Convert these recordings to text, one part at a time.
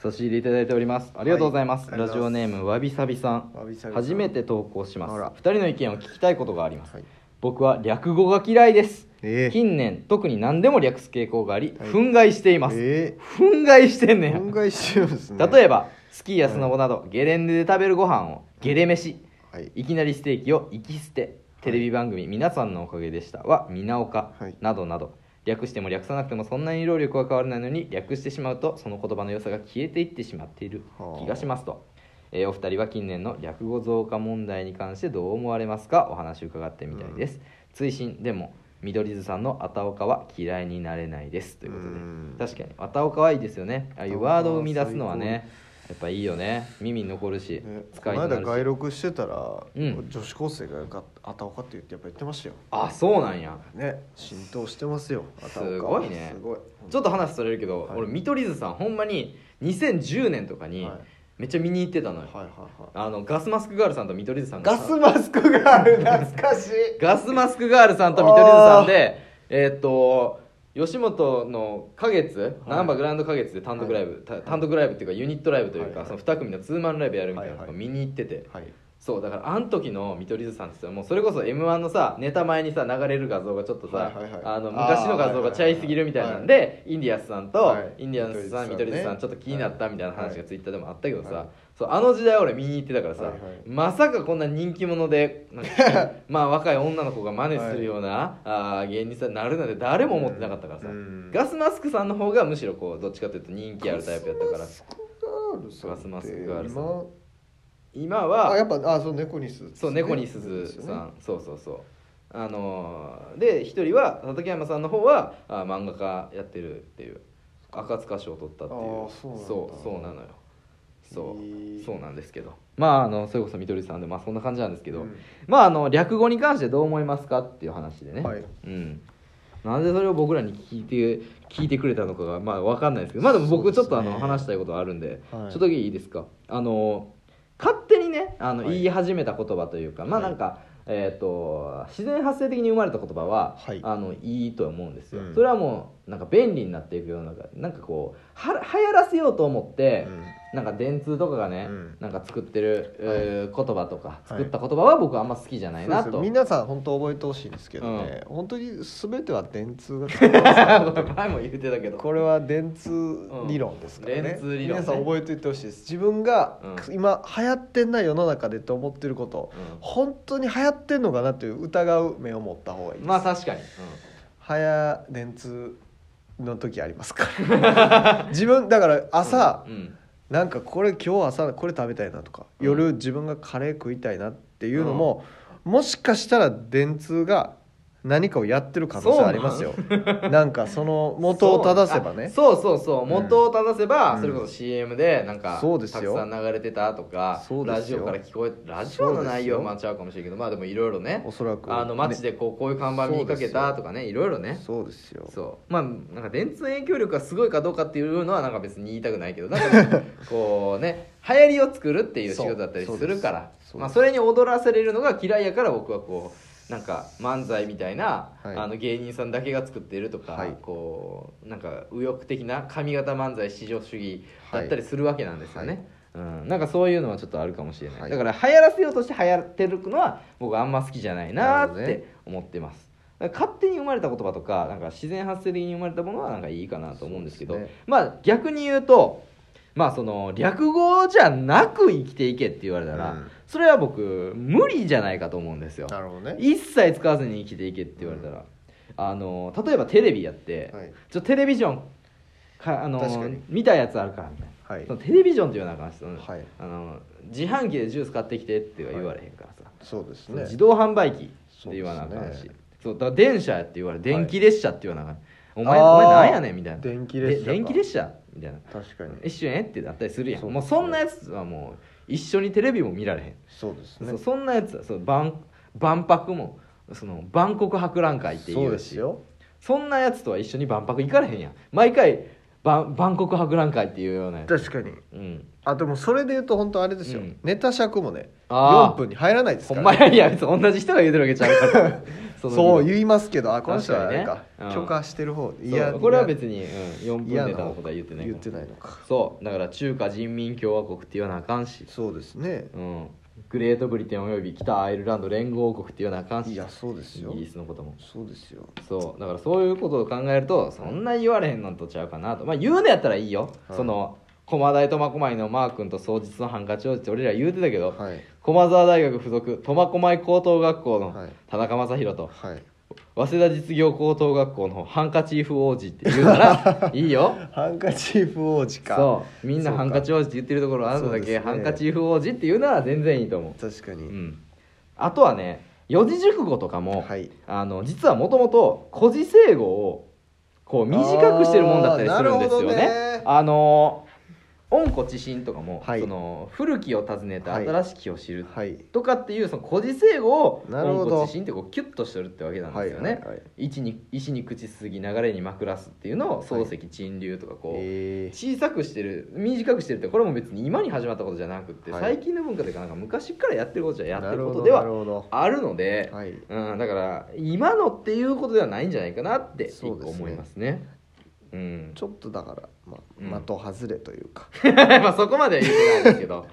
差し入れいただいております。ありがとうございます、はいラジオネームわびさびさん。わびさびさん。初めて投稿します。あら。二人の意見を聞きたいことがあります、はい。僕は略語が嫌いです。ええ。近年特に何でも略す傾向があり、はい。憤慨しています、え憤慨してんねえん。憤慨してるんですね。例えばスキーやスノボなど、ゲレンデで食べるご飯をゲレ飯。はい。いきなりステーキを行き捨て。テレビ番組「皆さんのおかげでした」は「みなおか。はい」などなど略しても略さなくてもそんなに労力は変わらないのに略してしまうとその言葉の良さが消えていってしまっている気がしますと、えーお二人は近年の略語増加問題に関してどう思われますか？お話を伺ってみたいです、追伸でも緑津さんの「あたおか」は嫌いになれないです。ということで。うん。確かに「あたおか」はいいですよね。ああいうワードを生み出すのはねやっぱいいよね。耳に残るしね使この間いになるし。外録してたら、うん。女子高生がが「あたおか」って言ってやっぱ言ってましたよ。あそうなんや。ね浸透してますよあたおかすごいね。すごい。ちょっと話それるけど、はい。俺見取り図さんほんまに2010年とかにはい。めっちゃ見に行ってたのよ、はいはいはい。あのガスマスクガールさんと見取り図さんが。ガスマスクがある懐かしい。ガスマスクガールさんと見取り図さんでえーっと吉本の花月い。ナンバーグランド花月で単独ライブ、た単独ライブっていうかユニットライブというか、その2組のツーマンライブやるみたいなの見に行ってて、はいそうだからあの時の見取り図さんってさもうそれこそ m 1のさネタ前にさ流れる画像がちょっとさ、はいはいはい。あの昔の画像がちゃいすぎるみたいなんで、インディアンスさんと、はい。インディアンスさん見取り図さんね。ちょっと気になったみたいな話がはいツイッターでもあったけどさ、はい。そうあの時代俺見に行ってたからさ、はいはい。まさかこんな人気者でまあ 若い女の子が真似するような、あー芸人さんになるなんて誰も思ってなかったからさ、うん。ガスマスクさんの方がむしろこうどっちかというと人気あるタイプやったから。ガスマスクガールさん今今はあやっぱあそう猫にすずそう猫にすずさん、そうそうそう。あのーで一人は畠山さんの方はあ漫画家やってるっていう。赤塚賞を取ったっていう。そうそうそうなのよ。そう、そうなんですけど。まああのそれこそみどりさんでまあそんな感じなんですけど、うん。まああの略語に関してどう思いますかっていう話でね、はい。うん。なんでそれを僕らに聞いて聞いてくれたのかがまあ分かんないですけど。まあでも僕ちょっとあの、ね。話したいことあるんで、はい。ちょっとだけいいですか？あのにね。あの、はい。言い始めた言葉というかまあなんか、えー、と自然発生的に生まれた言葉は、はい。あのいいと思うんですよ、うん。それはもうなんか便利になっていくようななんかこうは流行らせようと思って、なんか電通とかがね、うん。なんか作ってる、えー言葉とかい。作った言葉は僕はあんま好きじゃないなと、そうです皆さん本当覚えてほしいんですけどね、本当に全ては電通が 前も言ってたけど。これは電通理論ですからね,、うん。電通理論ね。皆さん覚えておいてほしいです。自分がうん。今流行ってんな世の中でと思ってること、うん。本当に流行ってんのかなという疑う目を持った方がいいです、まあ確かに、早電通の時ありますか？ら 自分だから朝、うん。うん。なんかこれ今日朝これ食べたいなとか、うん。夜自分がカレー食いたいなっていうのも、もしかしたら電通が何かをやってる可能性ありますよ。なん？かその元を正せばね。そうあそうそう。元を正せば、うん。それこそ CM でなんかそうですよ。たくさん流れてたとかそうですよ。ラジオから聞こえラジオの内容そうですよ。はまあちゃうかもしれんけどまあでもいろいろねおそらくあの街でこうこういう看板見かけたとかねいろいろね。そうですよ。そう。まあなんか電通の影響力がすごいかどうかっていうのはなんか別に言いたくないけどなんかね こうね流行りを作るっていう仕事だったりするから。そまあ、それに踊らせれるのが嫌いやから僕はこうなんか漫才みたいな、はい。あの芸人さんだけが作ってるとか、はい。こうなんか右翼的な上方漫才至上主義だったりするわけなんですよね、うん、なんかそういうのはちょっとあるかもしれない、はい。だから流行らせようとして流行ってるのは僕はあんま好きじゃないなって思ってます。勝手に生まれた言葉とかなんか自然発生的に生まれたものはなんかいいかなと思うんですけどね。まあ逆に言うとまあその略語じゃなく生きていけって言われたら、うん。それは僕無理じゃないかと思うんですよ。なるほどね。一切使わずに生きていけって言われたら、あの例えばテレビやって、はい。ちょテレビジョンかあの見たやつあるからみたい。な、はいテレビジョンっていうような感じで、はい。あの自販機でジュース買ってきてっては言われへんからさ、そうですね。自動販売機って言わなあかんしそう電車やって言われ電気列車って言わなあかん、お前お前なんやねんみたいな。電気列車電気列車みたいな。確かに。一瞬えってなったりするやん。そう。もうそんなやつはもう一緒にテレビも見られへん。そうですね。そうそんなやつはそう万万博もその万国博覧会っていうし。ですよ。そんなやつとは一緒に万博行かれへんやん。毎回万万国博覧会っていうようなやつ。確かに。うん。あでもそれで言うと本当あれですよ、うん。ネタ尺もねあー。4分に入らないですほから、んまやいや別に同じ人が言うてるわけちゃうから そのそう言いますけどあこの人はか確かにねうん。許可してる方そう。いやこれは別に、うん、4分嫌ネタのことは言ってない。言ってないのか。そう。だから中華人民共和国って言わなあかんし、そうですね。うん、グレートブリテンおよび北アイルランド連合王国って言わなあかんし。いやそうですよ。イギリスのことも。そうですよ。そう。だからそういうことを考えるとそんな言われへんのとちゃうかなと。まあ言うのやったらいいよ、はい。その駒大苫小牧のマー君と双日のハンカチ王子って俺ら言うてたけど、はい駒沢大学附属苫小牧高等学校のはい。田中将大とはい。早稲田実業高等学校のハンカチーフ王子って言うなら いいよ。ハンカチーフ王子か。そう。みんなハンカチ王子って言ってるところあなただけ、ね。ハンカチーフ王子って言うなら全然いいと思う。確かに、うん、あとはね四字熟語とかも、はい。あの実はもともと古事成語をこう短くしてるもんだったりするんですよね。ね。あの温故知新とかも、はい。その古きを訪ねてはい。新しきを知るはい。とかっていうその古事成語をなるほど。温故知新ってこうキュッとしてるってわけなんですよね。石に石に口すぎ流れに枕すっていうのを漱石陳流とかこう、え小さくしてる短くしてるってこれも別に今に始まったことじゃなくって、はい。最近の文化というかなんか昔からやってることじゃやー、ってることではあるので、はい。うん、だから今のっていうことではないんじゃないかなって思いますね。うん、ちょっとだから、まうん。あ、的外れというか、まあそこまでは言ってないですけど、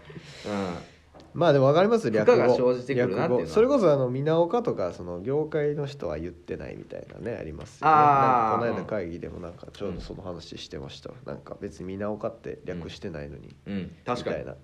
まあでも分かりますよ負荷が生じてくるなっていうのは。略語。それこそあの皆岡とかその業界の人は言ってないみたいなねありますよね。あー。なんかこの間会議でもなんかちょうどその話してました、なんか別に皆岡って略してないのに、うん、うん、確かに。みたいな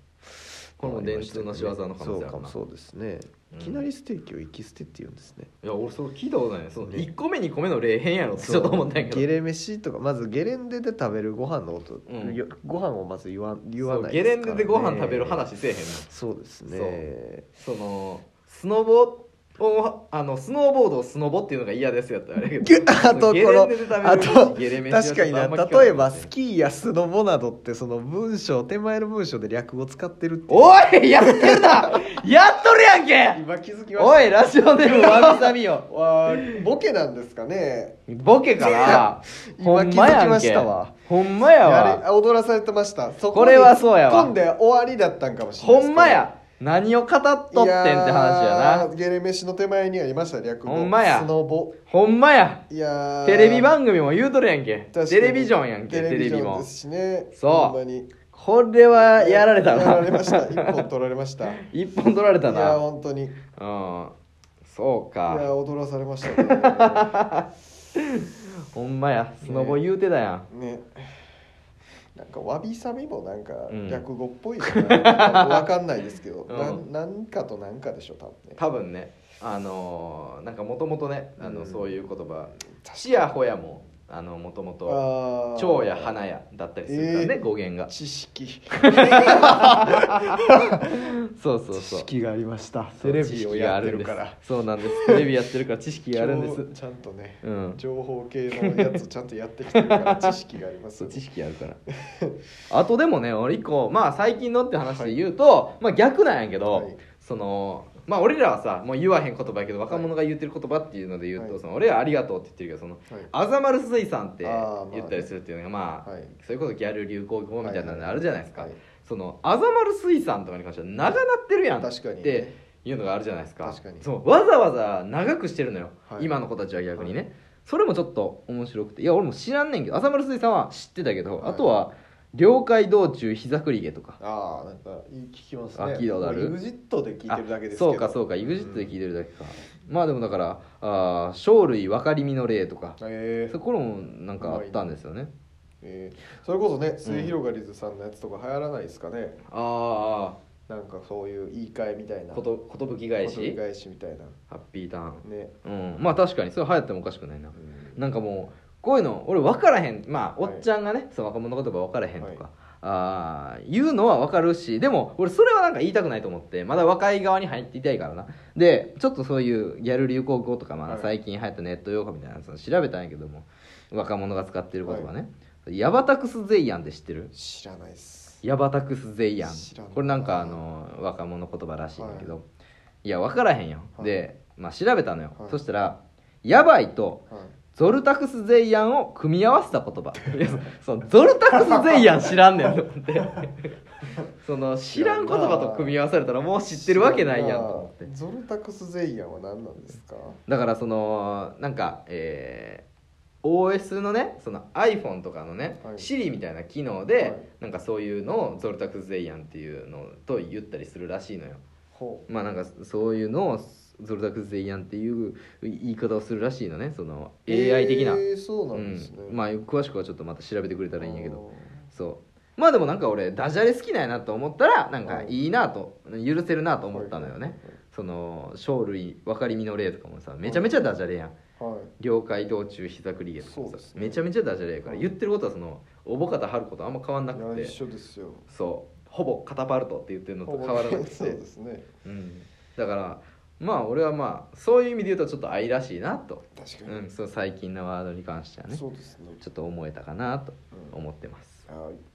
これも電通の仕業の可能性あるな。そうかもそうですね、うん。いきなりステーキを行き捨てって言うんですね。いや俺それ聞いたことないそのね。1個目2個目の例変やろってちょっと思ったんやけど。ゲレ飯とかまずゲレンデで食べるご飯のこと、うん。よご飯をまず言わ言わないゲレンデでご飯食べる話せえへんのそうですね。そのスノボをあのスノーボードをスノボっていうのが嫌ですやったらあれやけど。あとこのあと確かにな例えばスキーやスノボなどってその文章手前の文章で略語使ってるっておいやってるな やっとるやんけ。今気づきました。おいラジオネームわびさびよ。わーボケなんですかね。ボケかな。今気づきましたわ。ほんまやわ。あ踊らされてました。そこれはそうやわ。突っ込んで終わりだったんかもしれないほんまや何を語っとってんって話やいなゲレ飯の手前にありました略語。ほんまや。スノボ。ほんまや。いやー。テレビ番組も言うとるやんけ。テレビジョンやんけテテレビもですしね。そう。これはやられたやらなれました。一本取られました。い一本取られたやな本当に。いうん。そうか。や踊らされましたね。ほんまや。スノボ言うてたやん、ねなんかわびさびもなんかうん。略語っぽいじゃな。いわかんないですけど、うん。なかとなんかでしょ多分ね。多分ね。あのーなんかもともとねあの、うん。そういう言葉「ちやほや」もあのもともとあ「蝶や花や」だったりするからね、えー。語源が。知識。そうそう知そう。識がありました。テレビをやってるから。そうなんです。テレビやってるから知識があるんです。ちゃんとね、うん。情報系のやつちゃんとやってきてるから 知識があります。そう知識あるから。あとでもね俺一個まあ最近のって話で言うと、まあ逆なんやけど、はい。そのまあ俺らはさもう言わへん言葉やけど若者が言ってる言葉っていうので言うと、はい。その俺はありがとうって言ってるけどそのはい。あざまる水産って言ったりするっていうのがまあはい。それこそギャル流行語みたいなのあるじゃないですか、はいそのあざまる水産とかに関しては長なってるやん確かにね。っていうのがあるじゃないですか。確かに。そうわざわざ長くしてるのよ、はい。今の子たちは逆にね、それもちょっと面白くて。いや俺も知らんねんけどあざまる水産は知ってたけど、はい。あとは領海道中膝栗毛とか。ああなんかいい聞きますね。あ聞いたことある？EXIT で聞いてるだけですけど。そうかそうか。EXIT で聞いてるだけか、まあでもだからあー生類分かりみの例とか。えー。そこもなんかあったんですよね。えー。それこそね末広がりずさんのやつとか流行らないですかね、あなんかそういう言い換えみたいな。あことことぶき返し？返しみたいな。ハッピーターン。ね、うん。まあ確かにそれ流行ってもおかしくないな。うん。なんかもうこういうの俺分からへん。まあおはい。っちゃんがね、その若者の言葉分からへんとか、あー言うのは分かるしでも俺それはなんか言いたくないと思ってまだ若い側に入っていたいからな。でちょっとそういうギャル流行語とか、まあ、はい。最近流行ったネット用語みたいなやつを調べたんやけども若者が使ってる言葉ね、ヤバタクスゼイヤンって知ってる？知らないっす。ヤバタクスゼイヤン。これなんかあの若者言葉らしいんだけど、い、や分からへんよ、はい。で、まあ、調べたのよ、はい。そしたらヤバいとはいゾルタクスゼイヤンを組み合わせた言葉。いやそゾルタクスゼイヤン知らんねん。と 思って。その知らん言葉と組み合わされたらもう知ってるわけないやんと思って。ゾルタクスゼイアンは何なんですか？だからそのなんかえー OS のねその iPhone とかのね、はい。Siri みたいな機能で、はい。なんかそういうのをゾルタクス・ゼイアンっていうのと言ったりするらしいのよ。ほまあなんかそういうのをゾルタクス・ゼイアンっていう言い方をするらしいのねそのう AI 的な、えーそうなんですね、うん。まあ詳しくはちょっとまた調べてくれたらいいんやけど。そう。まあでもなんか俺ダジャレ好きなんやなと思ったらなんかいいなと許せるなと思ったのよね、その生類分かりみの例とかもさめちゃめちゃダジャレやん。はい、はい了解道中膝くりげとかさ、ね。めちゃめちゃダジャレやからはい。言ってることはそのおぼかたはることあんま変わんなくて。一緒ですよ。そう。ほぼカタパルトって言ってるのと変わらなくそうてですね。うん、だからまあ俺はまあそういう意味で言うとちょっと愛らしいなと、確かに、うん、その最近のワードに関してはね。そうですね。ちょっと思えたかなと思ってます。はい